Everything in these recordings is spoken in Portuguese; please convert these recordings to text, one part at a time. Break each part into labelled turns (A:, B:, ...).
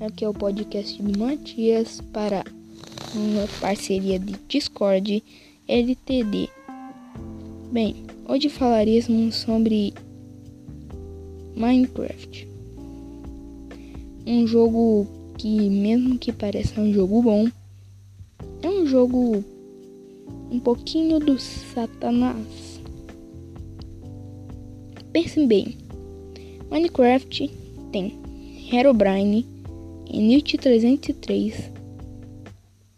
A: Aqui é o podcast do Matias para uma parceria de Discord LTD. Bem, hoje falaremos sobre Minecraft. Um jogo que, mesmo que pareça um jogo bom, é um jogo um pouquinho do Satanás. Pense bem, Minecraft tem Herobrine, Enit 303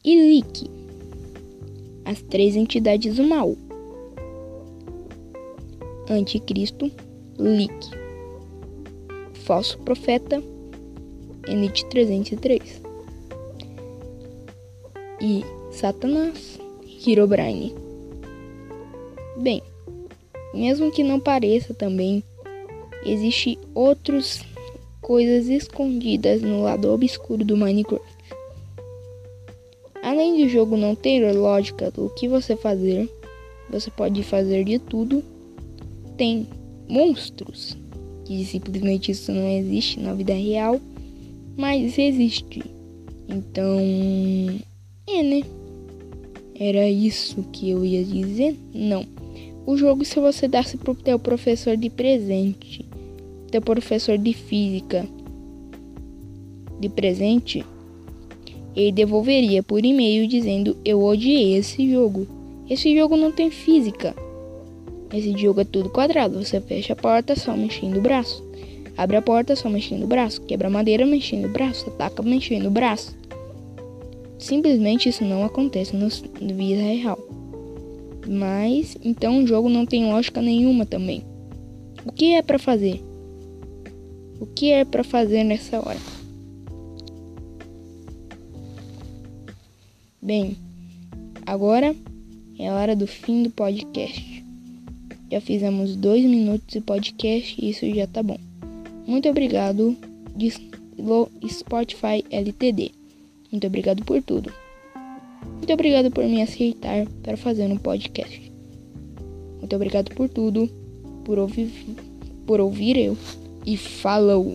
A: e Leak, as três entidades mal. Anticristo, Leak, Falso Profeta, Enit 303 e Satanás, Herobrine. Bem, mesmo que não pareça também, existe outros coisas escondidas no lado obscuro do Minecraft. Além do jogo não ter lógica do que você fazer, você pode fazer de tudo. Tem monstros, que simplesmente isso não existe na vida real, mas existe. Então, é, né? Era isso que eu ia dizer? Não. O jogo, se você desse pro teu professor de presente, teu professor de física de presente, ele devolveria por e-mail dizendo: Eu odiei esse jogo. Esse jogo não tem física. Esse jogo é tudo quadrado. Você fecha a porta só mexendo o braço. Abre a porta só mexendo o braço. Quebra a madeira mexendo o braço. Ataca mexendo o braço. Simplesmente isso não acontece no vida real. Mas então o jogo não tem lógica nenhuma também. O que é para fazer? O que é para fazer nessa hora? Bem, agora é a hora do fim do podcast. Já fizemos dois minutos de podcast e isso já tá bom. Muito obrigado, Spotify LTD. Muito obrigado por tudo. Muito obrigado por me aceitar para fazer um podcast. Muito obrigado por tudo, por ouvir, por ouvir eu e falou!